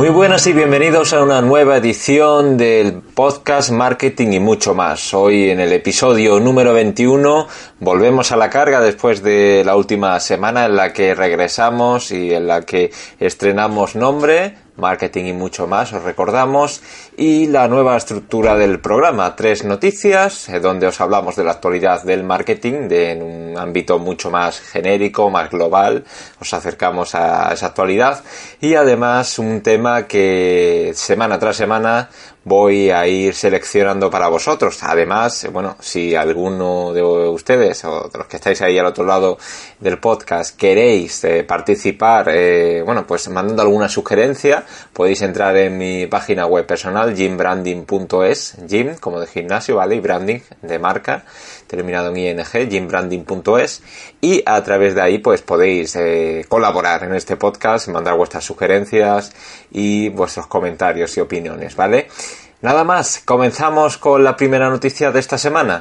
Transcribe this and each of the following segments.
Muy buenas y bienvenidos a una nueva edición del podcast Marketing y mucho más. Hoy en el episodio número 21 volvemos a la carga después de la última semana en la que regresamos y en la que estrenamos nombre, marketing y mucho más, os recordamos, y la nueva estructura del programa, tres noticias, eh, donde os hablamos de la actualidad del marketing, de, en un ámbito mucho más genérico, más global, os acercamos a esa actualidad, y además un tema que semana tras semana voy a ir seleccionando para vosotros. Además, bueno, si alguno de ustedes o de los que estáis ahí al otro lado del podcast queréis eh, participar, eh, bueno, pues mandando alguna sugerencia, podéis entrar en mi página web personal, gymbranding.es, gym como de gimnasio, ¿vale? Y branding de marca, terminado en ing, gymbranding.es, y a través de ahí pues podéis eh, colaborar en este podcast, mandar vuestras sugerencias y vuestros comentarios y opiniones, ¿vale? Nada más, comenzamos con la primera noticia de esta semana.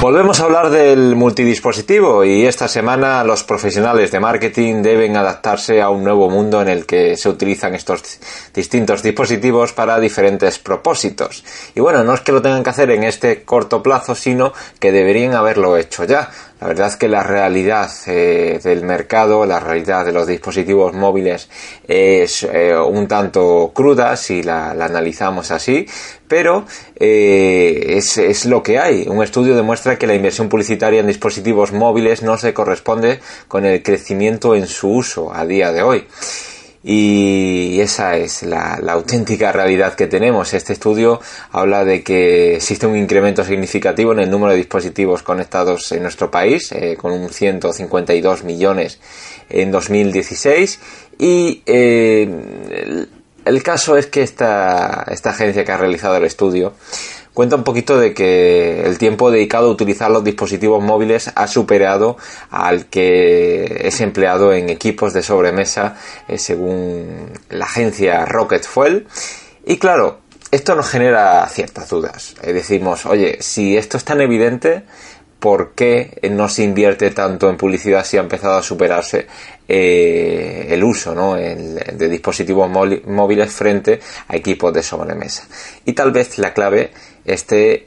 Volvemos a hablar del multidispositivo y esta semana los profesionales de marketing deben adaptarse a un nuevo mundo en el que se utilizan estos distintos dispositivos para diferentes propósitos. Y bueno, no es que lo tengan que hacer en este corto plazo, sino que deberían haberlo hecho ya. La verdad es que la realidad eh, del mercado, la realidad de los dispositivos móviles es eh, un tanto cruda si la, analizamos así, pero eh, es, es, lo que hay. Un estudio demuestra que la inversión publicitaria en dispositivos móviles no se corresponde con el crecimiento en su uso a día de hoy. Y esa es la, auténtica realidad que tenemos. Este estudio habla de que existe un incremento significativo en el número de dispositivos conectados en nuestro país, eh, con un 152 millones en 2016. Y eh, el, caso es que esta, esta agencia que ha realizado el estudio cuenta un poquito de que el tiempo dedicado a utilizar los dispositivos móviles ha superado al que es empleado en equipos de sobremesa eh, según la agencia Rocket Fuel. Y claro, esto nos genera ciertas dudas. Eh, decimos, oye, si esto es tan evidente, por qué no se invierte tanto en publicidad si ha empezado a superarse eh, el uso ¿no? de dispositivos móviles frente a equipos de sobremesa. Y tal vez la clave esté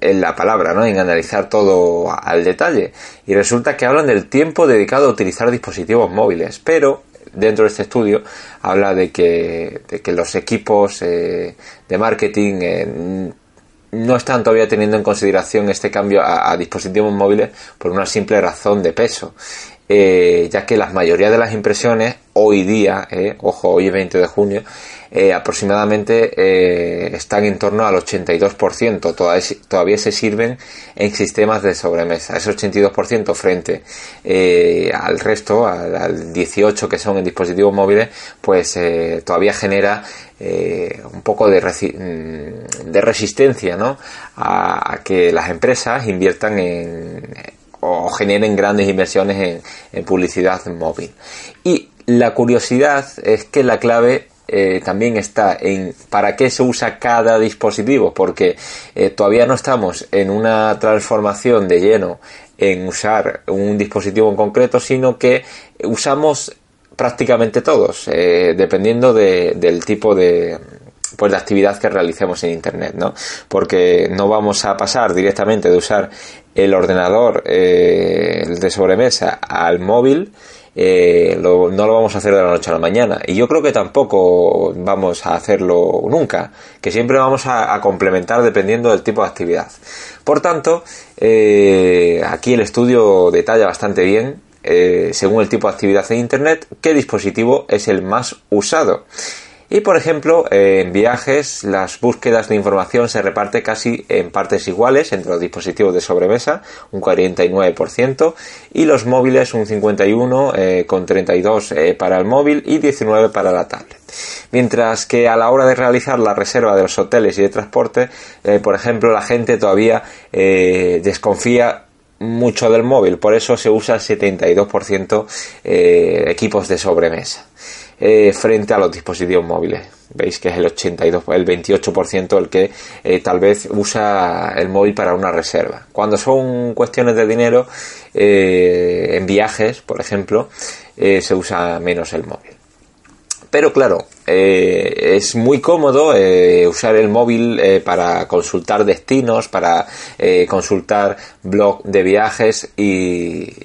en, la palabra, ¿no? en analizar todo al detalle. Y resulta que hablan del tiempo dedicado a utilizar dispositivos móviles, pero dentro de este estudio habla de que, los equipos eh, de marketing eh, no están todavía teniendo en consideración este cambio a, dispositivos móviles por una simple razón de peso. Eh, ya que la mayoría de las impresiones hoy día, eh, ojo, hoy es 20 de junio, eh, aproximadamente eh, están en torno al 82%, todavía, todavía se sirven en sistemas de sobremesa, ese 82% frente eh, al resto, al, 18% que son en dispositivos móviles, pues todavía genera un poco de, mm, de resistencia ¿no? a, que las empresas inviertan en o generen grandes inversiones en, en publicidad móvil. Y la curiosidad es que la clave eh, también está en para qué se usa cada dispositivo, porque eh, todavía no estamos en una transformación de lleno en usar un dispositivo en concreto, sino que usamos prácticamente todos, eh, dependiendo del tipo de, pues de actividad que realicemos en internet, ¿no? Porque no vamos a pasar directamente de usar el ordenador de sobremesa al móvil eh, no lo vamos a hacer de la noche a la mañana. Y yo creo que tampoco vamos a hacerlo nunca, que siempre vamos a, complementar dependiendo del tipo de actividad. Por tanto, eh, aquí el estudio detalla bastante bien, eh, según el tipo de actividad en Internet, qué dispositivo es el más usado. Y por ejemplo, en viajes las búsquedas de información se reparte casi en partes iguales entre los dispositivos de sobremesa, un 49%, y los móviles un 51 eh, con 32 eh, para el móvil y 19 para la tablet. Mientras que a la hora de realizar la reserva de los hoteles y de transporte, eh, por ejemplo, la gente todavía desconfía mucho del móvil, por eso se usa el 72% equipos de sobremesa. Frente a los dispositivos móviles. Veis que es el 82, el 28% el que tal vez usa el móvil para una reserva. Cuando son cuestiones de dinero, en viajes, por ejemplo, se usa menos el móvil. Pero claro, eh, es muy cómodo eh, usar el móvil eh, para consultar destinos, para consultar blog de viajes y,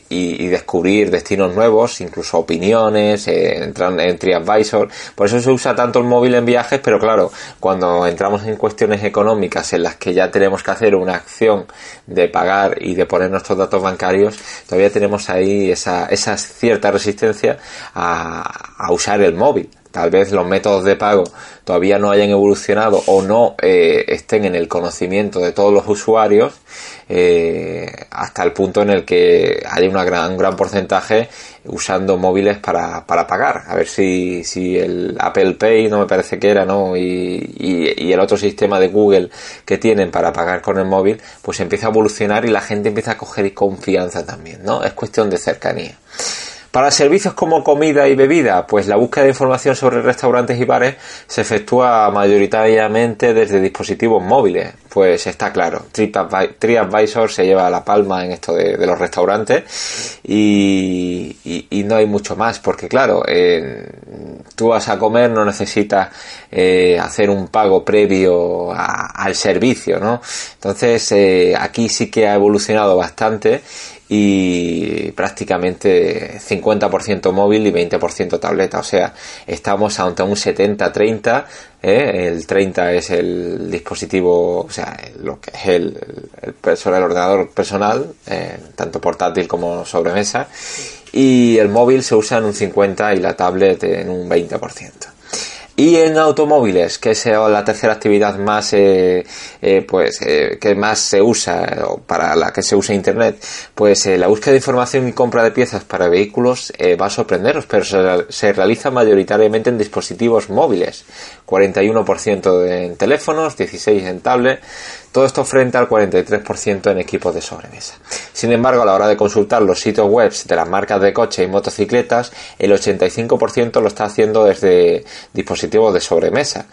descubrir destinos nuevos, incluso opiniones, entrar en TriAdvisor. Por eso se usa tanto el móvil en viajes, pero claro, cuando entramos en cuestiones económicas en las que ya tenemos que hacer una acción de pagar y de poner nuestros datos bancarios, todavía tenemos ahí esa, esa cierta resistencia a usar el móvil tal vez los métodos de pago todavía no hayan evolucionado o no eh, estén en el conocimiento de todos los usuarios eh, hasta el punto en el que hay una gran, un gran porcentaje usando móviles para, para pagar. A ver si, si el Apple Pay, no me parece que era, ¿no? Y, y, el otro sistema de Google que tienen para pagar con el móvil, pues empieza a evolucionar y la gente empieza a coger confianza también, ¿no? Es cuestión de cercanía. Para servicios como comida y bebida, pues la búsqueda de información sobre restaurantes y bares se efectúa mayoritariamente desde dispositivos móviles. Pues está claro, TripAdvisor se lleva la palma en esto de, los restaurantes y, no hay mucho más, porque claro, tú vas a comer, no necesitas eh, hacer un pago previo al servicio, ¿no? Entonces eh, aquí sí que ha evolucionado bastante y prácticamente 50% móvil y 20% tableta. O sea, estamos ante un 70-30. ¿eh? El 30 es el dispositivo, o sea, lo que es el, el, el ordenador personal, eh, tanto portátil como sobremesa. Y el móvil se usa en un 50 y la tablet en un 20%. Y en automóviles, que es la tercera actividad más, eh, eh, pues, eh, que más se usa, o para la que se usa Internet, pues la búsqueda de información y compra de piezas para vehículos va a sorprenderos, pero se, realiza mayoritariamente en dispositivos móviles. 41% en teléfonos, 16% en tablet, todo esto frente al 43% en equipos de sobremesa. Sin embargo, a la hora de consultar los sitios web de las marcas de coche y motocicletas, el 85% lo está haciendo desde dispositivos de sobremesa.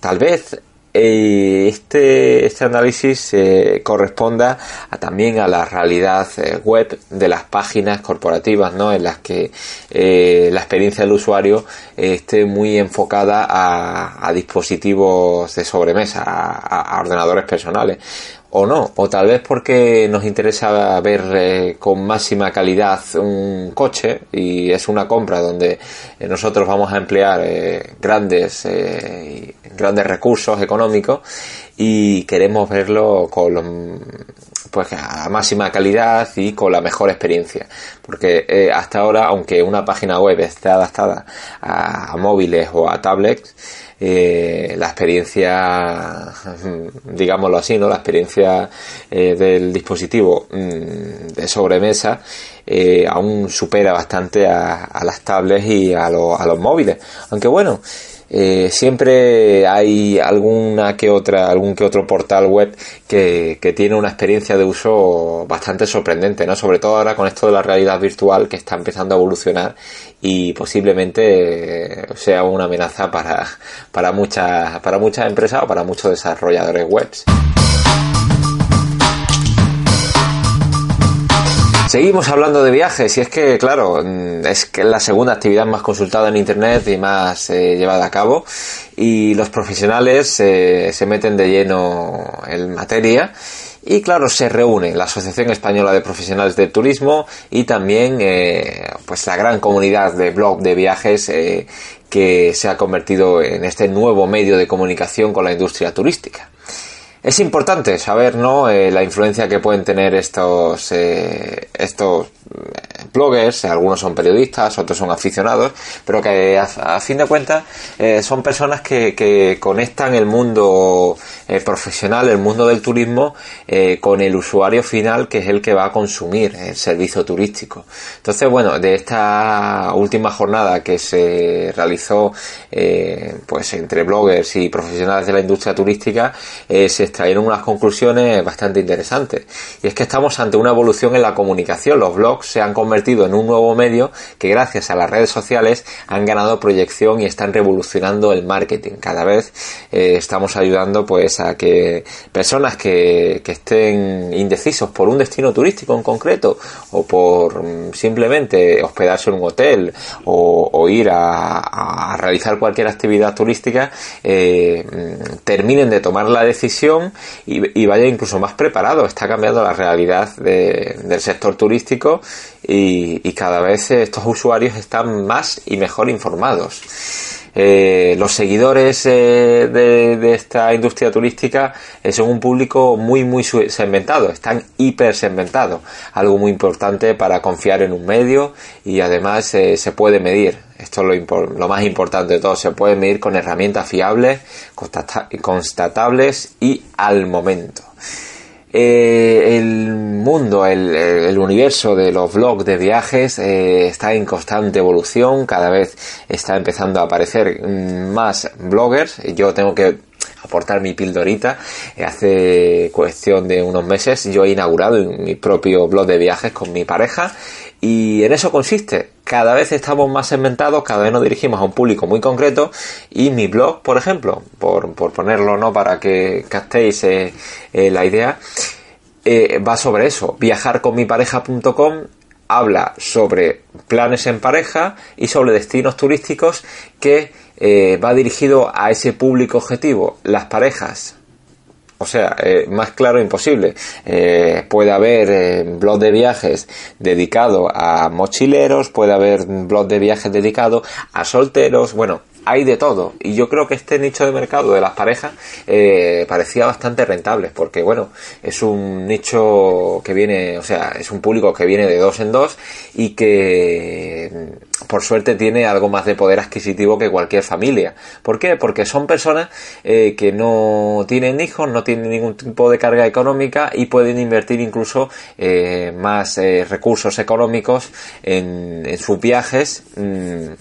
Tal vez este, este análisis eh, corresponda también a la realidad eh, web de las páginas corporativas, ¿no? En las que la experiencia del usuario esté muy enfocada a, dispositivos de sobremesa, a ordenadores personales o no, o tal vez porque nos interesa ver eh, con máxima calidad un coche y es una compra donde eh, nosotros vamos a emplear eh, grandes grandes recursos económicos y queremos verlo con pues a máxima calidad y con la mejor experiencia. Porque hasta ahora aunque una página web esté adaptada a móviles o a tablets eh, la experiencia, digámoslo así, ¿no? La experiencia eh, del dispositivo mm, de sobremesa eh, aún supera bastante a, las tablets y a, a los móviles. Aunque bueno, eh, siempre hay alguna que otra, algún que otro portal web que, que, tiene una experiencia de uso bastante sorprendente, ¿no? Sobre todo ahora con esto de la realidad virtual que está empezando a evolucionar y posiblemente sea una amenaza para, para muchas, para muchas empresas o para muchos desarrolladores webs. Seguimos hablando de viajes y es que, claro, mm, es que la segunda actividad más consultada en Internet y más eh, llevada a cabo y los profesionales eh, se meten de lleno en materia y claro, se reúne la Asociación Española de Profesionales del Turismo y también eh, pues la gran comunidad de blog de viajes que se ha convertido en este nuevo medio de comunicación con la industria turística. Es importante saber, ¿no? Eh, la influencia que pueden tener estos, eh, estos bloggers, algunos son periodistas, otros son aficionados, pero que a, fin de cuentas eh, son personas que, que, conectan el mundo eh, profesional, el mundo del turismo, eh, con el usuario final que es el que va a consumir el servicio turístico. Entonces, bueno, de esta última jornada que se realizó pues entre bloggers y profesionales de la industria turística, se extrajeron unas conclusiones bastante interesantes. Y es que estamos ante una evolución en la comunicación. Los blogs se han convertido en un nuevo medio que gracias a las redes sociales han ganado proyección y están revolucionando el marketing. Cada vez eh, estamos ayudando pues que personas que, estén indecisos por un destino turístico en concreto o por mm, simplemente hospedarse en un hotel o, ir a, realizar cualquier actividad turística eh, mm, terminen de tomar la decisión y, vaya incluso más preparado. Está cambiando la realidad del sector turístico y, cada vez estos usuarios están más y mejor informados. Eh, los seguidores eh, de, esta industria turística eh, son un público muy muy segmentado, están hiper segmentados, algo muy importante para confiar en un medio y además se puede medir. Esto es lo, lo, más importante de todo, se puede medir con herramientas fiables, constatables y al momento. Eh, el mundo, el, universo de los blogs de viajes eh, está en constante evolución, cada vez está empezando a aparecer más bloggers. Yo tengo que aportar mi pildorita. Eh, hace cuestión de unos meses yo he inaugurado mi propio blog de viajes con mi pareja y en eso consiste. Cada vez estamos más segmentados, cada vez nos dirigimos a un público muy concreto y mi blog, por ejemplo, por, ponerlo no para que captéis eh, eh, la idea, eh, va sobre eso. Viajarconmipareja.com habla sobre planes en pareja y sobre destinos turísticos que va dirigido a ese público objetivo, las parejas o sea, eh, más claro imposible. Eh, puede haber eh, blog de viajes dedicado a mochileros, puede haber blog de viajes dedicado a solteros. Bueno, hay de todo. Y yo creo que este nicho de mercado de las parejas eh, parecía bastante rentable, porque bueno, es un nicho que viene, o sea, es un público que viene de dos en dos y que por suerte tiene algo más de poder adquisitivo que cualquier familia. ¿Por qué? Porque son personas eh, que no tienen hijos, no tienen ningún tipo de carga económica y pueden invertir incluso eh, más recursos económicos en, sus viajes. Mm,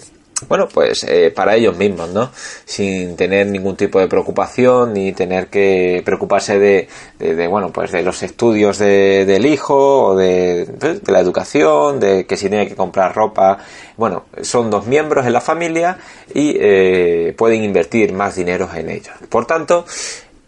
bueno, pues eh, para ellos mismos, ¿no? Sin tener ningún tipo de preocupación ni tener que preocuparse de, de, bueno, pues de los estudios de, del hijo o de, de, la educación, de que si tiene que comprar ropa. Bueno, son dos miembros en la familia y eh, pueden invertir más dinero en ellos. Por tanto,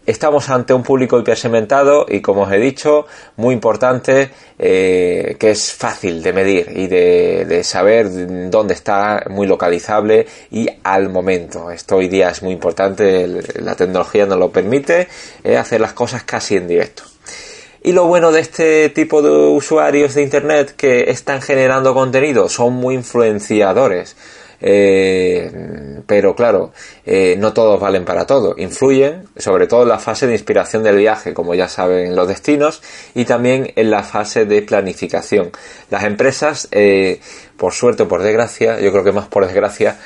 Estamos ante un público hipersegmentado y, como os he dicho, muy importante eh, que es fácil de medir y de, saber dónde está, muy localizable y al momento. Esto hoy día es muy importante, la tecnología nos lo permite eh, hacer las cosas casi en directo. Y lo bueno de este tipo de usuarios de Internet que están generando contenido son muy influenciadores. Eh, pero claro, eh, no todos valen para todo. Influyen, sobre todo en la fase de inspiración del viaje, como ya saben los destinos, y también en la fase de planificación. Las empresas, eh, por suerte o por desgracia, yo creo que más por desgracia,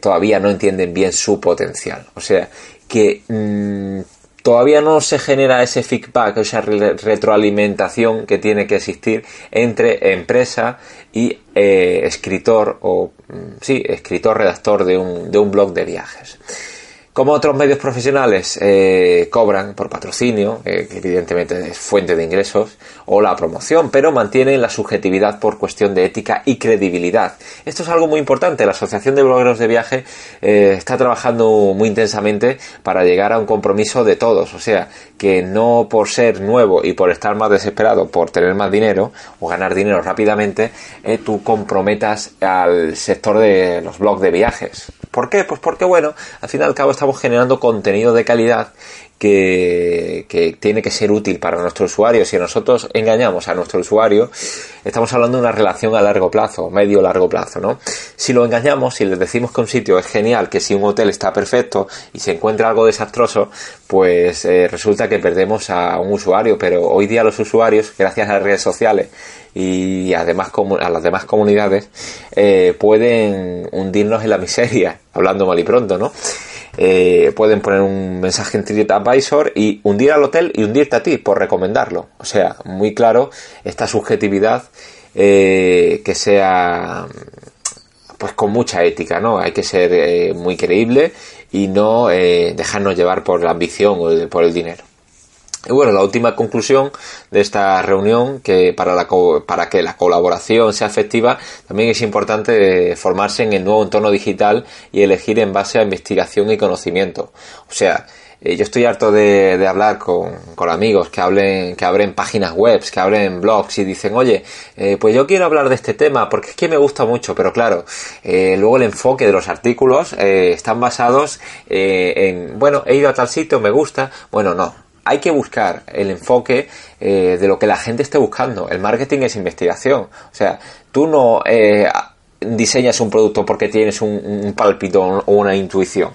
todavía no entienden bien su potencial. O sea, que mm, todavía no se genera ese feedback, esa retroalimentación que tiene que existir entre empresa y eh, escritor o mm, sí, escritor redactor de un, de un blog de viajes. Como otros medios profesionales eh, cobran por patrocinio, eh, que evidentemente es fuente de ingresos, o la promoción, pero mantienen la subjetividad por cuestión de ética y credibilidad. Esto es algo muy importante. La Asociación de Blogueros de Viaje eh, está trabajando muy intensamente para llegar a un compromiso de todos. O sea, que no por ser nuevo y por estar más desesperado por tener más dinero o ganar dinero rápidamente, tú comprometas al sector de los blogs de viajes. ¿Por qué? Pues porque, bueno, al fin y al cabo estamos generando contenido de calidad que, tiene que ser útil para nuestro usuario. Si nosotros engañamos a nuestro usuario, estamos hablando de una relación a largo plazo, medio largo plazo, ¿no? Si lo engañamos, si les decimos que un sitio es genial, que si un hotel está perfecto y se encuentra algo desastroso, pues eh, resulta que perdemos a un usuario. Pero hoy día los usuarios, gracias a las redes sociales y además a las demás comunidades eh, pueden hundirnos en la miseria, hablando mal y pronto, ¿no? Eh, pueden poner un mensaje en TripAdvisor y hundir al hotel y hundirte a ti por recomendarlo. O sea, muy claro esta subjetividad eh, que sea pues con mucha ética, ¿no? Hay que ser muy creíble y no dejarnos llevar por la ambición o por el dinero. Y bueno, la última conclusión de esta reunión, que para, la para que la colaboración sea efectiva, también es importante formarse en el nuevo entorno digital y elegir en base a investigación y conocimiento. O sea, eh, yo estoy harto de, hablar con, amigos que hablen, que abren páginas web, que abren blogs y dicen, oye, eh, pues yo quiero hablar de este tema porque es que me gusta mucho, pero claro, eh, luego el enfoque de los artículos están basados en, bueno, he ido a tal sitio, me gusta, bueno, no, hay que buscar el enfoque de lo que la gente esté buscando. El marketing es investigación. O sea, tú no diseñas un producto porque tienes un, un, o una intuición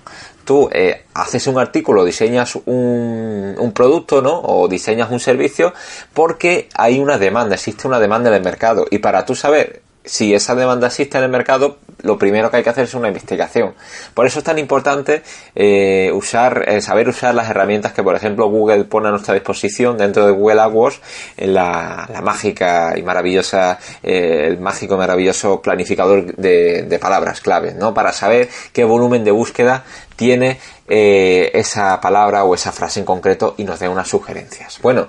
tú eh, haces un artículo, diseñas un, un, producto, ¿no? O diseñas un servicio porque hay una demanda, existe una demanda en el mercado. Y para tú saber si esa demanda existe en el mercado, lo primero que hay que hacer es una investigación. Por eso es tan importante eh, usar, eh, saber usar las herramientas que, por ejemplo, Google pone a nuestra disposición dentro de Google AdWords en la, mágica y maravillosa, eh, el mágico y maravilloso planificador de, palabras claves, ¿no? Para saber qué volumen de búsqueda tiene esa palabra o esa frase en concreto y nos dé unas sugerencias. Bueno,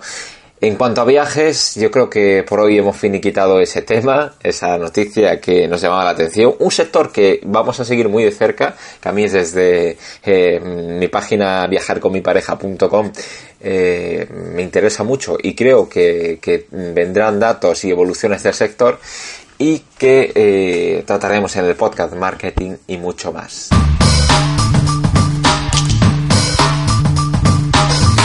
en cuanto a viajes, yo creo que por hoy hemos finiquitado ese tema, esa noticia que nos llamaba la atención. Un sector que vamos a seguir muy de cerca, que a mí es desde eh, mi página viajarconmipareja.com eh, me interesa mucho y creo que, vendrán datos y evoluciones del sector y que eh, trataremos en el podcast marketing y mucho más.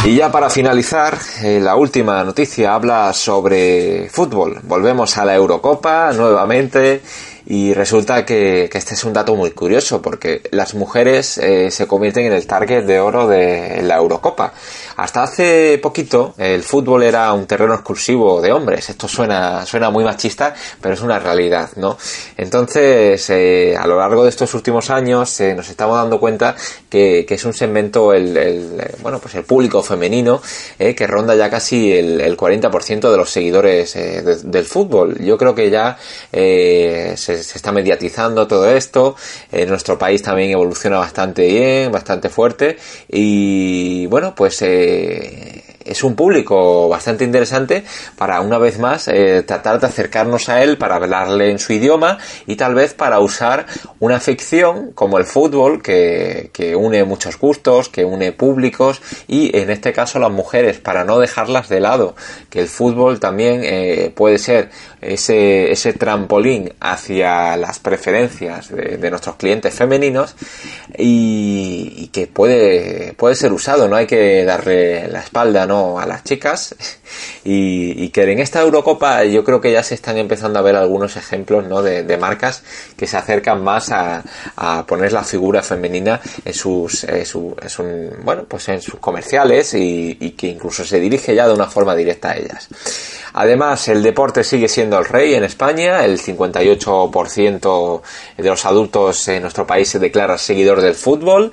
Y ya para finalizar, eh, la última noticia habla sobre fútbol. Volvemos a la Eurocopa nuevamente y resulta que, este es un dato muy curioso porque las mujeres eh, se convierten en el target de oro de la Eurocopa. Hasta hace poquito el fútbol era un terreno exclusivo de hombres. Esto suena, suena muy machista, pero es una realidad, ¿no? Entonces, eh, a lo largo de estos últimos años eh, nos estamos dando cuenta que, es un segmento, el, bueno, pues el público femenino, que ronda ya casi el, 40% de los seguidores del fútbol. Yo creo que ya se está mediatizando todo esto. En nuestro país también evoluciona bastante bien, bastante fuerte. Y bueno, pues eh, es un público bastante interesante para una vez más eh, tratar de acercarnos a él para hablarle en su idioma y tal vez para usar una ficción como el fútbol que, que une muchos gustos, que une públicos y en este caso las mujeres para no dejarlas de lado, que el fútbol también eh, puede ser ese, ese trampolín hacia las preferencias de, nuestros clientes femeninos y, que puede, puede ser usado, no hay que darle la espalda ¿no? a las chicas y, que en esta Eurocopa yo creo que ya se están empezando a ver algunos ejemplos ¿no? de, marcas que se acercan más a, poner la figura femenina en sus, bueno, pues en sus comerciales y que incluso se dirige ya de una forma directa a ellas. Además, el deporte sigue siendo el rey en España. El 58% de los adultos en nuestro país se declara seguidor del fútbol.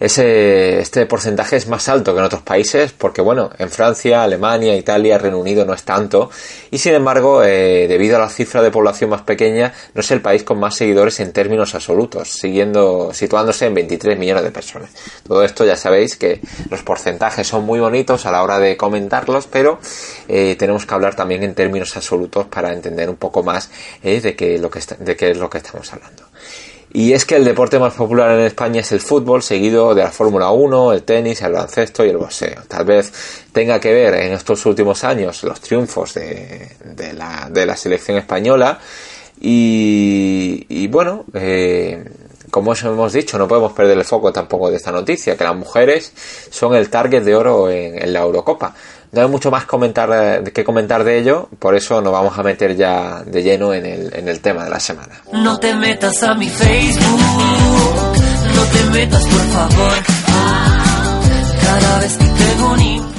Ese, este porcentaje es más alto que en otros países porque, bueno, en Francia, Alemania, Italia, Reino Unido no es tanto y, sin embargo, eh, debido a la cifra de población más pequeña, no es el país con más seguidores en términos absolutos, siguiendo, situándose en 23 millones de personas. Todo esto ya sabéis que los porcentajes son muy bonitos a la hora de comentarlos, pero eh, tenemos que hablar también en términos absolutos para entender un poco más eh, de, qué, lo que de qué es lo que estamos hablando. Y es que el deporte más popular en España es el fútbol, seguido de la Fórmula 1, el tenis, el baloncesto y el boxeo. Tal vez tenga que ver en estos últimos años los triunfos de, la, selección española. Y, bueno, eh, como os hemos dicho, no podemos perder el foco tampoco de esta noticia, que las mujeres son el target de oro en la Eurocopa. No hay mucho más comentar, eh, que comentar de ello, por eso nos vamos a meter ya de lleno en el, en el tema de la semana. No te metas a mi Facebook, no te metas por favor. Cada vez que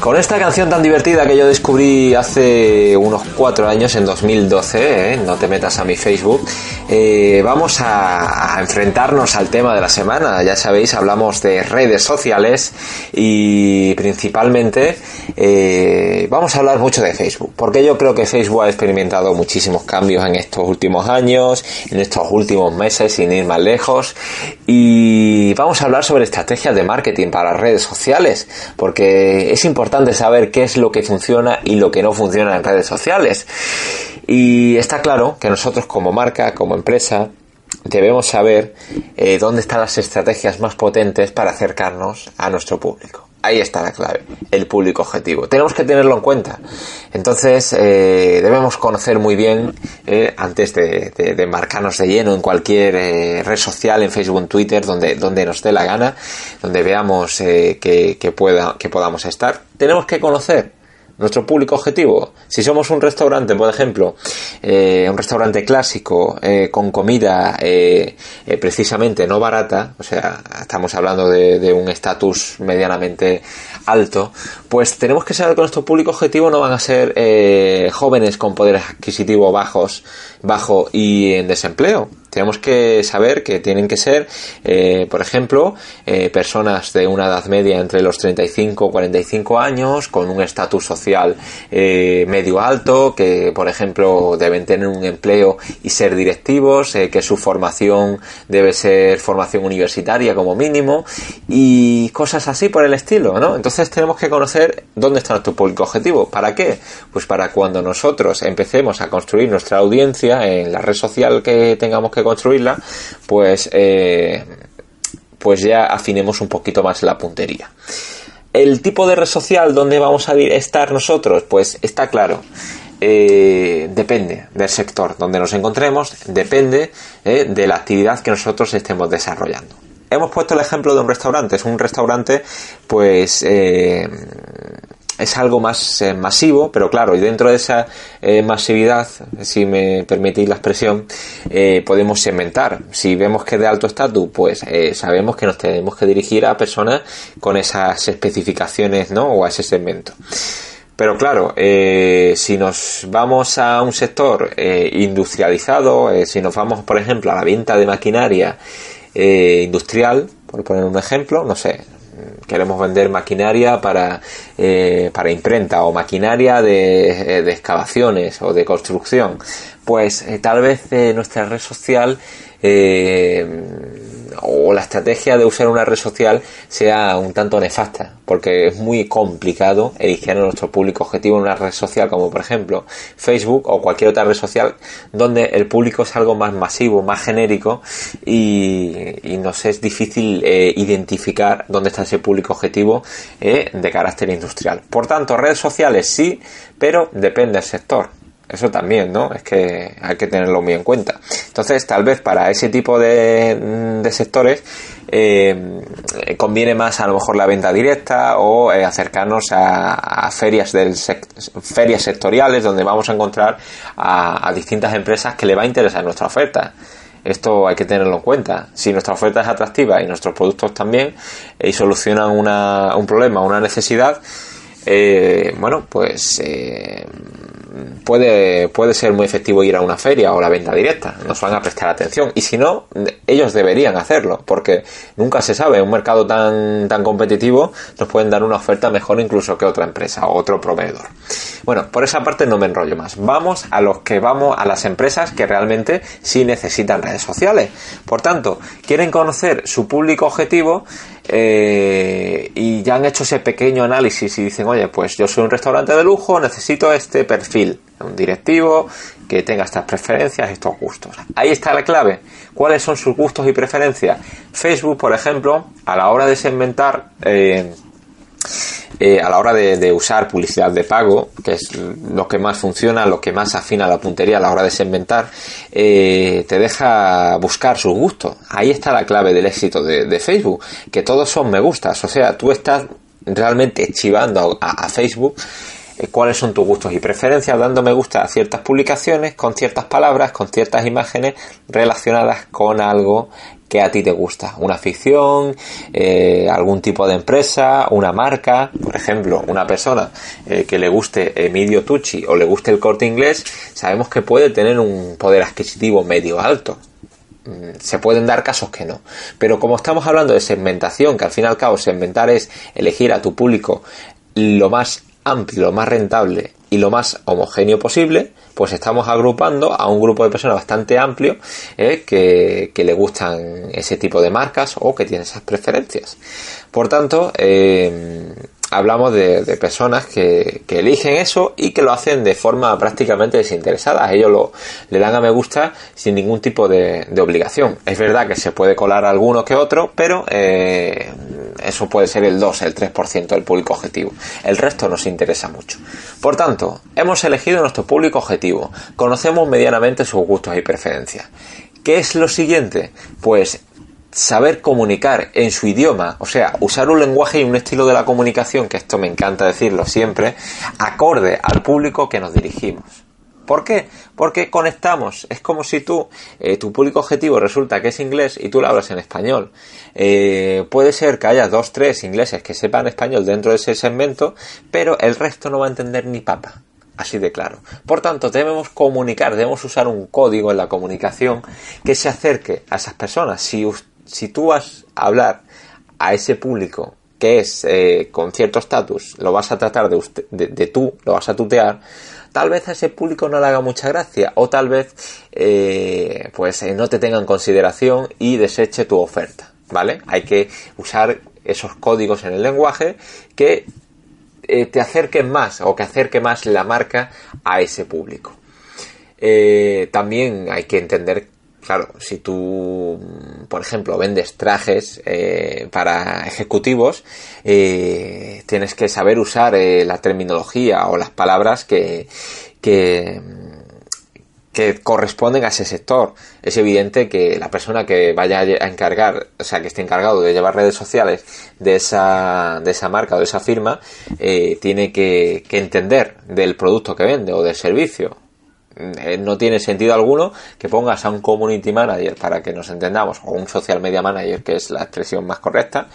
con esta canción tan divertida que yo descubrí hace unos cuatro años, en 2012, ¿eh? no te metas a mi Facebook, eh, vamos a, enfrentarnos al tema de la semana. Ya sabéis, hablamos de redes sociales y principalmente eh, vamos a hablar mucho de Facebook, porque yo creo que Facebook ha experimentado muchísimos cambios en estos últimos años, en estos últimos meses, sin ir más lejos. Y vamos a hablar sobre estrategias de marketing para redes sociales, porque es importante importante saber qué es lo que funciona y lo que no funciona en redes sociales. Y está claro que nosotros como marca, como empresa, debemos saber eh, dónde están las estrategias más potentes para acercarnos a nuestro público. Ahí está la clave, el público objetivo. Tenemos que tenerlo en cuenta. Entonces, eh, debemos conocer muy bien, eh, antes de, de, embarcarnos de lleno en cualquier red social, en Facebook, en Twitter, donde, donde nos dé la gana, donde veamos que, que, pueda, que podamos estar, tenemos que conocer nuestro público objetivo. Si somos un restaurante, por ejemplo, eh, un restaurante clásico eh, con comida eh, precisamente no barata, o sea, estamos hablando de, de un estatus medianamente alto, pues tenemos que saber que nuestro público objetivo no van a ser jóvenes con poder adquisitivo bajos, bajo y en desempleo tenemos que saber que tienen que ser, eh, por ejemplo, eh, personas de una edad media entre los 35 y 45 años, con un estatus social eh, medio alto, que, por ejemplo, deben tener un empleo y ser directivos, que su formación debe ser formación universitaria como mínimo, y cosas así por el estilo, ¿no? Entonces tenemos que conocer dónde está nuestro público objetivo. ¿Para qué? Pues para cuando nosotros empecemos a construir nuestra audiencia en la red social que tengamos que construirla, pues, eh, pues ya afinemos un poquito más la puntería. El tipo de red social donde vamos a estar nosotros, pues está claro. Eh, depende del sector donde nos encontremos, depende eh, de la actividad que nosotros estemos desarrollando. Hemos puesto el ejemplo de un restaurante. Es un restaurante, pues, es algo más eh, masivo, pero claro, y dentro de esa eh, masividad, si me permitís la expresión, eh, podemos segmentar. Si vemos que es de alto estatus, pues sabemos que nos tenemos que dirigir a personas con esas especificaciones, ¿no? O a ese segmento. Pero claro, si nos vamos a un sector industrializado, si nos vamos, por ejemplo, a la venta de maquinaria industrial, por poner un ejemplo, no sé, queremos vender maquinaria para, eh, para imprenta o maquinaria de, de, excavaciones o de construcción, pues eh, tal vez eh, nuestra red social o la estrategia de usar una red social sea un tanto nefasta, porque es muy complicado elegir nuestro público objetivo en una red social como por ejemplo Facebook o cualquier otra red social donde el público es algo más masivo, más genérico y, nos es difícil eh, identificar dónde está ese público objetivo eh, de carácter industrial. Por tanto, redes sociales sí, pero depende del sector. Eso también, ¿no? Es que hay que tenerlo muy en cuenta. Entonces, tal vez para ese tipo de, de sectores eh, conviene más a lo mejor la venta directa o eh, acercarnos a, ferias del ferias sectoriales donde vamos a encontrar a, distintas empresas que le va a interesar nuestra oferta. Esto hay que tenerlo en cuenta. Si nuestra oferta es atractiva y nuestros productos también y solucionan una, un problema, una necesidad, eh, bueno, pues puede, puede ser muy efectivo ir a una feria o la venta directa, nos van a prestar atención. Y si no, ellos deberían hacerlo, porque nunca se sabe, un mercado tan, tan competitivo nos pueden dar una oferta mejor incluso que otra empresa o otro proveedor. Bueno, por esa parte no me enrollo más. Vamos a los que vamos a las empresas que realmente sí necesitan redes sociales. Por tanto, quieren conocer su público objetivo eh, y ya han hecho ese pequeño análisis y dicen, oye, pues yo soy un restaurante de lujo, necesito este perfil, un directivo que tenga estas preferencias, estos gustos. Ahí está la clave. ¿Cuáles son sus gustos y preferencias? Facebook, por ejemplo, a la hora de segmentar eh, eh, a la hora de, usar publicidad de pago, que es lo que más funciona, lo que más afina la puntería a la hora de segmentar, eh, te deja buscar sus gustos. Ahí está la clave del éxito de, Facebook, que todos son me gustas, o sea, tú estás realmente chivando a, Facebook eh, cuáles son tus gustos y preferencias, dando me gusta a ciertas publicaciones, con ciertas palabras, con ciertas imágenes relacionadas con algo que a ti te gusta. Una ficción, eh, algún tipo de empresa, una marca. Por ejemplo, una persona eh, que le guste Emilio Tucci o le guste el corte inglés, sabemos que puede tener un poder adquisitivo medio alto. Mm, se pueden dar casos que no. Pero como estamos hablando de segmentación, que al fin y al cabo segmentar es elegir a tu público lo más amplio, lo más rentable y lo más homogéneo posible, pues estamos agrupando a un grupo de personas bastante amplio eh, que, le gustan ese tipo de marcas o que tienen esas preferencias. Por tanto, eh, hablamos de, personas que, eligen eso y que lo hacen de forma prácticamente desinteresada. Ellos lo, le dan a me gusta sin ningún tipo de, obligación. Es verdad que se puede colar alguno que otro, pero eh, eso puede ser el 2, el 3% del público objetivo. El resto nos interesa mucho. Por tanto, hemos elegido nuestro público objetivo. Conocemos medianamente sus gustos y preferencias. ¿Qué es lo siguiente? Pues saber comunicar en su idioma, o sea, usar un lenguaje y un estilo de la comunicación, que esto me encanta decirlo siempre, acorde al público que nos dirigimos. ¿Por qué? Porque conectamos. Es como si tú, eh, tu público objetivo resulta que es inglés y tú lo hablas en español. Eh, puede ser que haya dos, tres ingleses que sepan español dentro de ese segmento, pero el resto no va a entender ni papa. Así de claro. Por tanto, debemos comunicar, debemos usar un código en la comunicación que se acerque a esas personas. Si tú vas a hablar a ese público que es eh, con cierto estatus, lo vas a tratar de, de, tú, lo vas a tutear, tal vez a ese público no le haga mucha gracia o tal vez eh, pues eh, no te tenga en consideración y deseche tu oferta, ¿vale? Hay que usar esos códigos en el lenguaje que te acerquen más o que acerque más la marca a ese público. también hay que entender Claro, si tú, por ejemplo, vendes trajes eh, para ejecutivos, eh, tienes que saber usar eh, la terminología o las palabras que, que, corresponden a ese sector. Es evidente que la persona que vaya a encargar, o sea, que esté encargado de llevar redes sociales de esa, de esa marca o de esa firma, tiene que, que entender del producto que vende o del servicio eh, no tiene sentido alguno que pongas a un community manager para que nos entendamos o un social media manager que es la expresión más correcta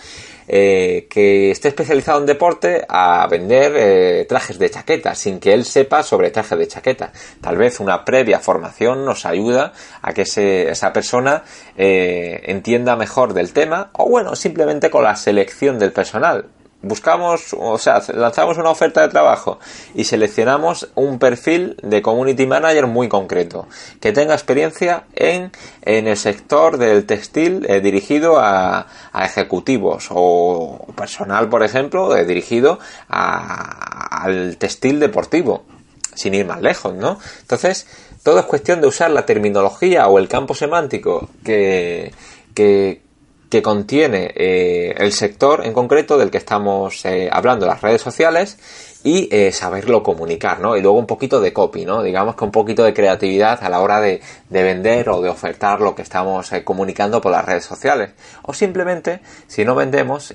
eh, que esté especializado en deporte a vender eh, trajes de chaqueta sin que él sepa sobre trajes de chaqueta. Tal vez una previa formación nos ayuda a que esa persona entienda mejor del tema o bueno simplemente con la selección del personal buscamos, o sea, lanzamos una oferta de trabajo y seleccionamos un perfil de community manager muy concreto, que tenga experiencia en, en el sector del textil eh, dirigido a, a, ejecutivos o personal, por ejemplo, eh, dirigido a, al textil deportivo, sin ir más lejos, ¿no? Entonces, todo es cuestión de usar la terminología o el campo semántico que, que, que contiene eh, el sector en concreto del que estamos eh, hablando, las redes sociales, y eh, saberlo comunicar, ¿no? Y luego un poquito de copy, ¿no? Digamos que un poquito de creatividad a la hora de, de vender o de ofertar lo que estamos comunicando por las redes sociales. O simplemente, si no vendemos,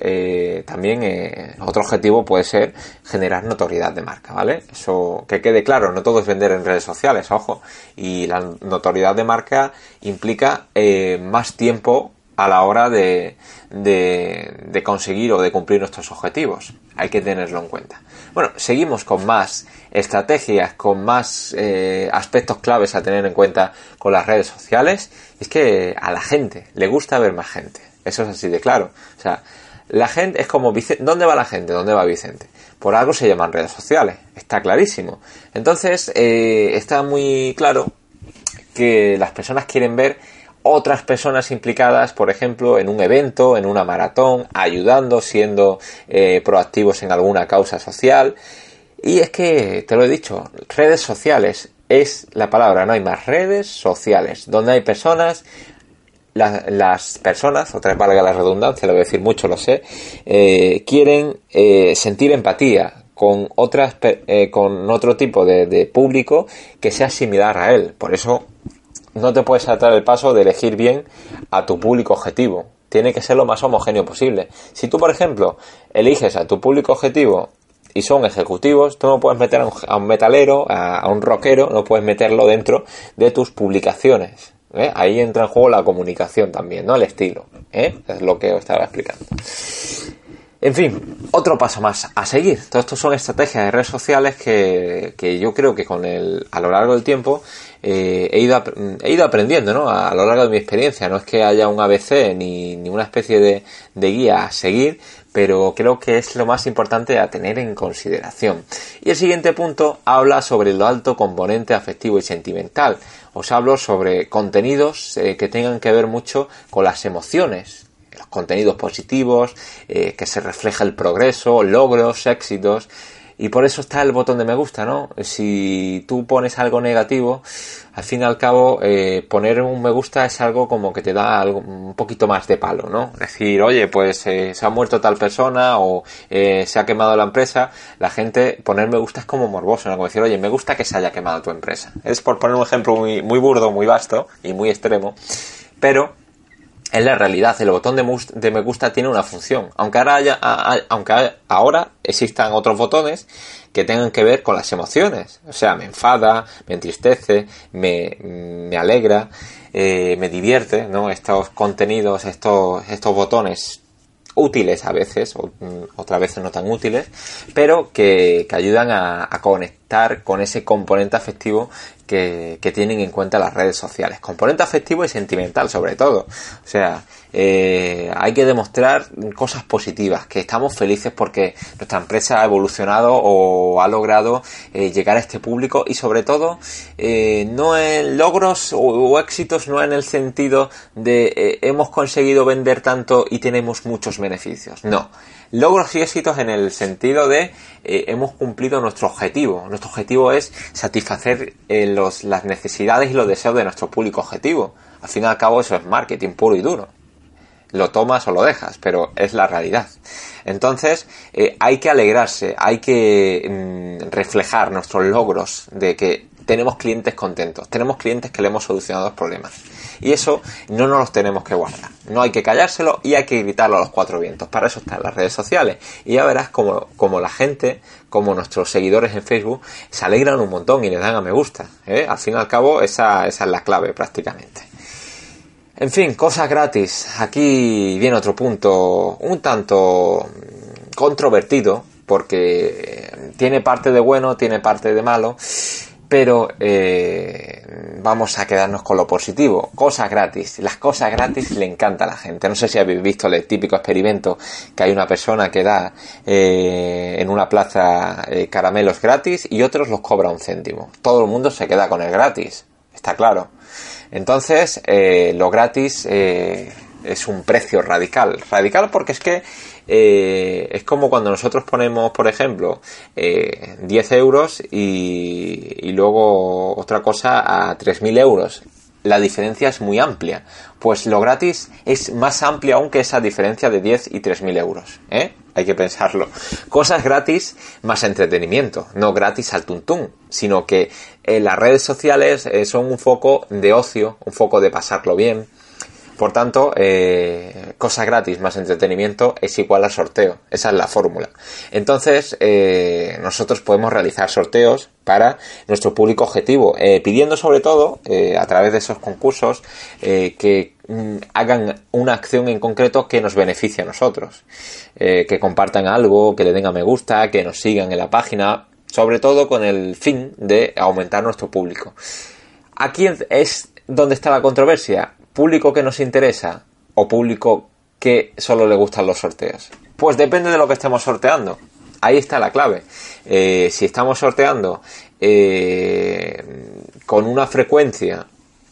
también otro objetivo puede ser generar notoriedad de marca, ¿vale? Eso que quede claro, no todo es vender en redes sociales, ojo. Y la notoriedad de marca implica más tiempo a la hora de, de, conseguir o de cumplir nuestros objetivos. Hay que tenerlo en cuenta. Bueno, seguimos con más estrategias, con más eh, aspectos claves a tener en cuenta con las redes sociales. Es que a la gente le gusta ver más gente. Eso es así de claro. O sea, la gente es como Vicente. ¿Dónde va la gente? ¿Dónde va Vicente? Por algo se llaman redes sociales. Está clarísimo. Entonces, eh, está muy claro que las personas quieren ver otras personas implicadas, por ejemplo, en un evento, en una maratón, ayudando, siendo eh, proactivos en alguna causa social. Y es que, te lo he dicho, redes sociales es la palabra, no hay más redes sociales, donde hay personas, las personas, otra vez valga la redundancia, lo voy a decir mucho, lo sé, eh, quieren eh, sentir empatía con otras, con otro tipo de, de público que sea similar a él. Por eso no te puedes saltar el paso de elegir bien a tu público objetivo. Tiene que ser lo más homogéneo posible. Si tú, por ejemplo, eliges a tu público objetivo y son ejecutivos, tú no puedes meter a un, metalero, a, un rockero, no puedes meterlo dentro de tus publicaciones. ¿eh? Ahí entra en juego la comunicación también, ¿no? El estilo. ¿eh? Es lo que os estaba explicando. En fin, otro paso más a seguir. Todo esto son estrategias de redes sociales que, que yo creo que con el, a lo largo del tiempo eh, he, ido, he ido aprendiendo ¿no? a, lo largo de mi experiencia. No es que haya un ABC ni, ni una especie de, de, guía a seguir, pero creo que es lo más importante a tener en consideración. Y el siguiente punto habla sobre lo alto componente afectivo y sentimental. Os hablo sobre contenidos eh, que tengan que ver mucho con las emociones, contenidos positivos, eh, que se refleja el progreso, logros, éxitos. Y por eso está el botón de me gusta, ¿no? Si tú pones algo negativo, al fin y al cabo, eh, poner un me gusta es algo como que te da algo, un poquito más de palo, ¿no? Decir, oye, pues eh, se ha muerto tal persona o se ha quemado la empresa, la gente, poner me gusta es como morboso, ¿no? Como decir, oye, me gusta que se haya quemado tu empresa. Es por poner un ejemplo muy, muy burdo, muy vasto y muy extremo, pero en la realidad el botón de, me gusta tiene una función. Aunque ahora, haya, aunque ahora existan otros botones que tengan que ver con las emociones. O sea, me enfada, me entristece, me, me alegra, eh, me divierte, ¿no? Estos contenidos, estos, estos botones útiles a veces, o, mm, otras veces no tan útiles, pero que, ayudan a, a, conectar con ese componente afectivo que, tienen en cuenta las redes sociales. Componente afectivo y sentimental, sobre todo. O sea, eh, hay que demostrar cosas positivas, que estamos felices porque nuestra empresa ha evolucionado o ha logrado eh, llegar a este público y sobre todo eh, no en logros o, éxitos, no en el sentido de hemos conseguido vender tanto y tenemos muchos beneficios. No logros y éxitos en el sentido de eh, hemos cumplido nuestro objetivo. Nuestro objetivo es satisfacer eh, los, las necesidades y los deseos de nuestro público objetivo. Al fin y al cabo eso es marketing puro y duro. Lo tomas o lo dejas, pero es la realidad. Entonces eh, hay que alegrarse, hay que mm, reflejar nuestros logros de que tenemos clientes contentos, tenemos clientes que le hemos solucionado los problemas. Y eso no nos los tenemos que guardar. No hay que callárselo y hay que gritarlo a los cuatro vientos. Para eso están las redes sociales. Y ya verás como, como la gente, como nuestros seguidores en Facebook, se alegran un montón y le dan a me gusta. ¿eh? Al fin y al cabo, esa, esa es la clave prácticamente. En fin, cosas gratis. Aquí viene otro punto un tanto controvertido, porque tiene parte de bueno, tiene parte de malo pero eh, vamos a quedarnos con lo positivo. Cosas gratis. Las cosas gratis le encanta a la gente. No sé si habéis visto el típico experimento que hay una persona que da eh, en una plaza eh, caramelos gratis y otros los cobra un céntimo. Todo el mundo se queda con el gratis. Está claro. Entonces, lo gratis es un precio radical. Radical porque es que eh, es como cuando nosotros ponemos, por ejemplo, eh, 10 euros y, luego otra cosa a 3.000 euros. La diferencia es muy amplia. Pues lo gratis es más amplia aún que esa diferencia de 10 y 3.000 euros. ¿eh? Hay que pensarlo. Cosas gratis más entretenimiento. No gratis al tuntún, sino que eh, las redes sociales eh, son un foco de ocio, un foco de pasarlo bien, por tanto, eh, cosa gratis más entretenimiento es igual a sorteo. Esa es la fórmula. Entonces, eh, nosotros podemos realizar sorteos para nuestro público objetivo, eh, pidiendo sobre todo, a través de esos concursos, que mm, hagan una acción en concreto que nos beneficie a nosotros. que compartan algo, que le den a me gusta, que nos sigan en la página, sobre todo con el fin de aumentar nuestro público. Aquí es donde está la controversia ¿Público que nos interesa o público que solo le gustan los sorteos? Pues depende de lo que estemos sorteando. Ahí está la clave. Eh, si estamos sorteando eh, con una frecuencia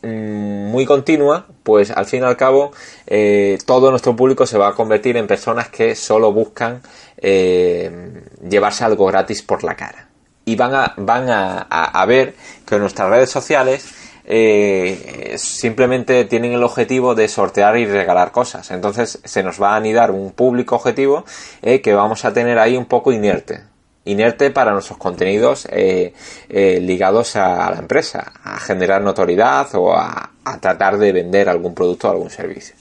mm, muy continua, pues al fin y al cabo eh, todo nuestro público se va a convertir en personas que solo buscan llevarse algo gratis por la cara. Y van a, van a ver que nuestras redes sociales eh, simplemente tienen el objetivo de sortear y regalar cosas. Entonces se nos va a anidar un público objetivo eh, que vamos a tener ahí un poco inerte. Inerte para nuestros contenidos eh, ligados a, la empresa, a generar notoriedad o a tratar de vender algún producto o algún servicio.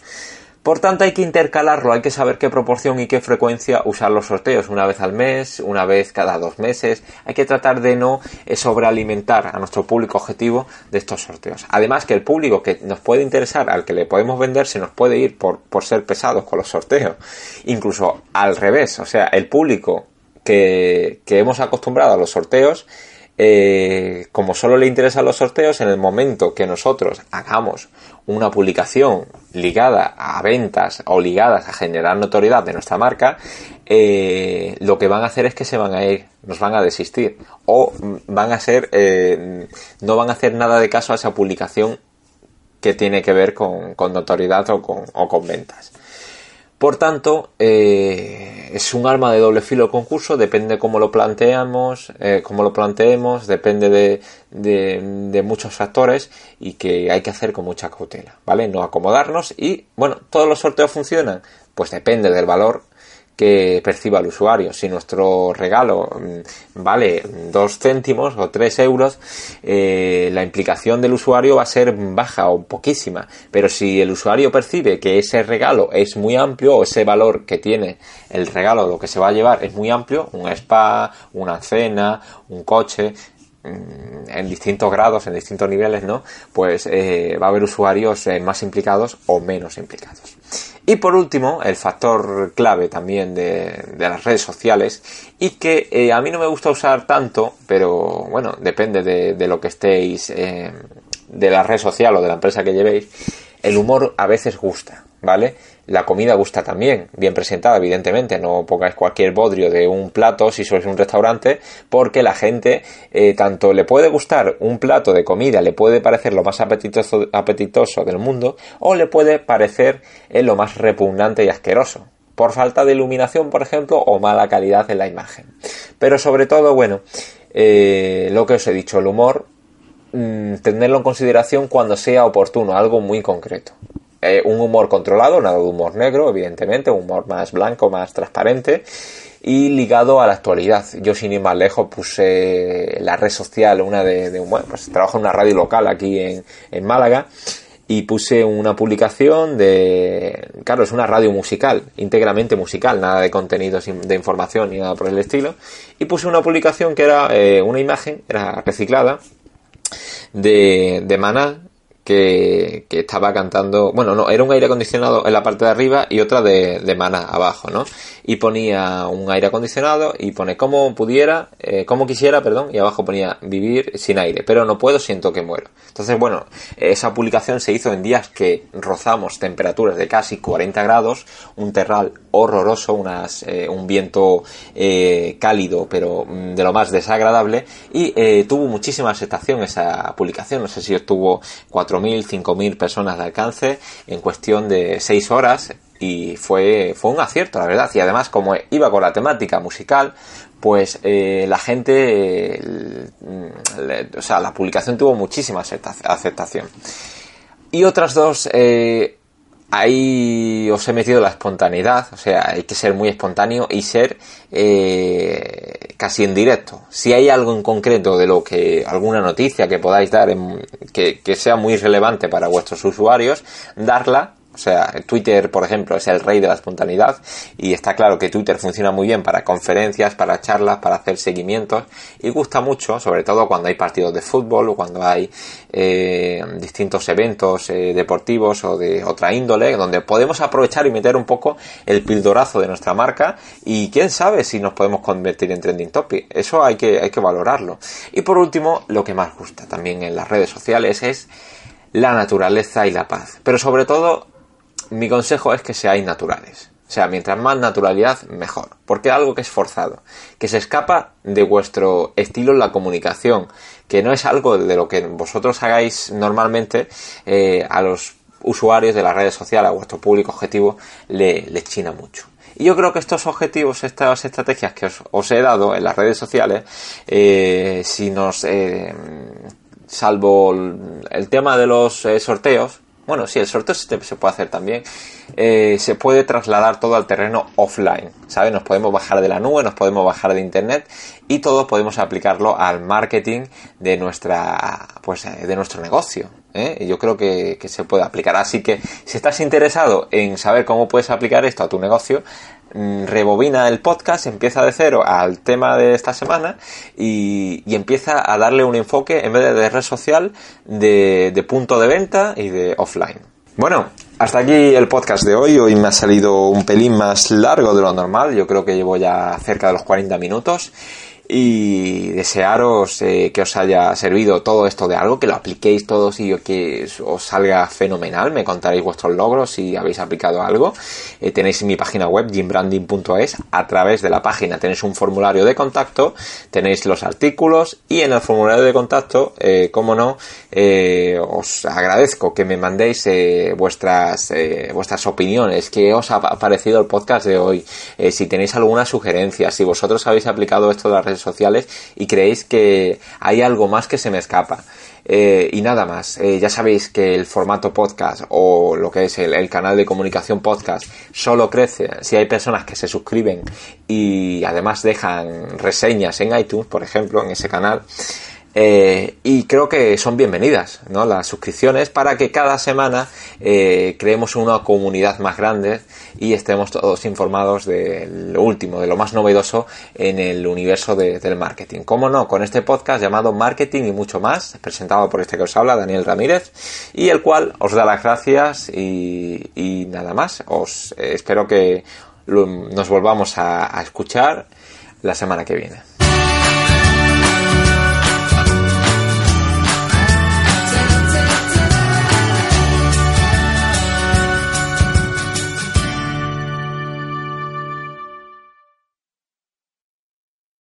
Por tanto, hay que intercalarlo, hay que saber qué proporción y qué frecuencia usar los sorteos, una vez al mes, una vez cada dos meses. Hay que tratar de no eh, sobrealimentar a nuestro público objetivo de estos sorteos. Además, que el público que nos puede interesar, al que le podemos vender, se nos puede ir por, por ser pesados con los sorteos. Incluso al revés, o sea, el público que, que hemos acostumbrado a los sorteos, eh, como solo le interesan los sorteos, en el momento que nosotros hagamos una publicación ligada a ventas o ligadas a generar notoriedad de nuestra marca, eh, lo que van a hacer es que se van a ir, nos van a desistir o van a ser, eh, no van a hacer nada de caso a esa publicación que tiene que ver con, notoriedad o con, o con ventas. Por tanto, eh, es un arma de doble filo el concurso, depende cómo lo planteamos, eh, cómo lo planteemos, depende de, de, muchos factores y que hay que hacer con mucha cautela, ¿vale? No acomodarnos y, bueno, todos los sorteos funcionan, pues depende del valor que perciba el usuario. Si nuestro regalo mm, vale dos céntimos o tres euros, eh, la implicación del usuario va a ser baja o poquísima. Pero si el usuario percibe que ese regalo es muy amplio o ese valor que tiene el regalo, lo que se va a llevar es muy amplio, un spa, una cena, un coche, en distintos grados, en distintos niveles, ¿no? Pues eh, va a haber usuarios eh, más implicados o menos implicados. Y por último, el factor clave también de, las redes sociales y que eh, a mí no me gusta usar tanto, pero bueno, depende de, lo que estéis, de la red social o de la empresa que llevéis, el humor a veces gusta, ¿vale? La comida gusta también, bien presentada, evidentemente. No pongáis cualquier bodrio de un plato si sois un restaurante, porque la gente eh, tanto le puede gustar un plato de comida, le puede parecer lo más apetitoso, apetitoso del mundo, o le puede parecer eh, lo más repugnante y asqueroso. Por falta de iluminación, por ejemplo, o mala calidad en la imagen. Pero sobre todo, bueno, eh, lo que os he dicho, el humor, mm, tenerlo en consideración cuando sea oportuno, algo muy concreto. Eh, un humor controlado, nada de humor negro, evidentemente, un humor más blanco, más transparente y ligado a la actualidad. Yo sin ir más lejos puse la red social, una de, bueno, pues trabajo en una radio local aquí en, en Málaga y puse una publicación de, claro, es una radio musical, íntegramente musical, nada de contenidos de información ni nada por el estilo, y puse una publicación que era eh, una imagen, era reciclada, de, de Maná, que, estaba cantando, bueno, no, era un aire acondicionado en la parte de arriba y otra de, de mana abajo, ¿no? Y ponía un aire acondicionado y pone como pudiera, eh, como quisiera, perdón, y abajo ponía vivir sin aire, pero no puedo, siento que muero. Entonces, bueno, esa publicación se hizo en días que rozamos temperaturas de casi 40 grados, un terral horroroso, unas, eh, un viento eh, cálido, pero mm, de lo más desagradable, y tuvo muchísima aceptación esa publicación, no sé si estuvo cuatro 4.000, 5.000 personas de alcance en cuestión de 6 horas y fue, fue un acierto, la verdad. Y además, como iba con la temática musical, pues eh, la gente, o sea, la publicación tuvo muchísima aceptación. Y otras dos eh, ahí os he metido la espontaneidad, o sea, hay que ser muy espontáneo y ser eh, casi en directo. Si hay algo en concreto de lo que, alguna noticia que podáis dar que, que sea muy relevante para vuestros usuarios, darla o sea, Twitter, por ejemplo, es el rey de la espontaneidad y está claro que Twitter funciona muy bien para conferencias, para charlas, para hacer seguimientos y gusta mucho, sobre todo cuando hay partidos de fútbol o cuando hay eh, distintos eventos eh, deportivos o de otra índole, donde podemos aprovechar y meter un poco el pildorazo de nuestra marca y quién sabe si nos podemos convertir en trending topic. Eso hay que, hay que valorarlo. Y por último, lo que más gusta también en las redes sociales es la naturaleza y la paz. Pero sobre todo mi consejo es que seáis naturales. O sea, mientras más naturalidad, mejor. Porque algo que es forzado, que se escapa de vuestro estilo en la comunicación, que no es algo de lo que vosotros hagáis normalmente eh, a los usuarios de las redes sociales, a vuestro público objetivo, le, china mucho. Y yo creo que estos objetivos, estas estrategias que os, he dado en las redes sociales, eh, si nos, eh, salvo el tema de los sorteos, bueno, sí, el sorteo se, puede hacer también. Eh, se puede trasladar todo al terreno offline, ¿sabes? Nos podemos bajar de la nube, nos podemos bajar de internet y todo podemos aplicarlo al marketing de nuestra, pues, eh, de nuestro negocio. ¿Eh? Yo creo que, que se puede aplicar. Así que si estás interesado en saber cómo puedes aplicar esto a tu negocio, Mm, rebobina el podcast, empieza de cero al tema de esta semana y, empieza a darle un enfoque en vez de, red social de, punto de venta y de offline. Bueno, hasta aquí el podcast de hoy. Hoy me ha salido un pelín más largo de lo normal. Yo creo que llevo ya cerca de los 40 minutos. Y desearos eh, que os haya servido todo esto de algo, que lo apliquéis todos y que os salga fenomenal, me contaréis vuestros logros si habéis aplicado algo. Eh, tenéis en mi página web jimbranding.es, a través de la página tenéis un formulario de contacto, tenéis los artículos y en el formulario de contacto, eh, como no, os agradezco que me mandéis vuestras, vuestras opiniones, que os ha parecido el podcast de hoy, si tenéis alguna sugerencia, si vosotros habéis aplicado esto de las redes sociales y creéis que hay algo más que se me escapa. Eh, y nada más, eh, ya sabéis que el formato podcast o lo que es el, canal de comunicación podcast solo crece si hay personas que se suscriben y además dejan reseñas en iTunes, por ejemplo, en ese canal. Eh, y creo que son bienvenidas ¿no? las suscripciones para que cada semana eh, creemos una comunidad más grande y estemos todos informados de lo último, de lo más novedoso en el universo del marketing. ¿Cómo no? Con este podcast llamado Marketing y mucho más, presentado por este que os habla, Daniel Ramírez, y el cual os da las gracias y, nada más. Os eh, espero que nos volvamos a escuchar la semana que viene.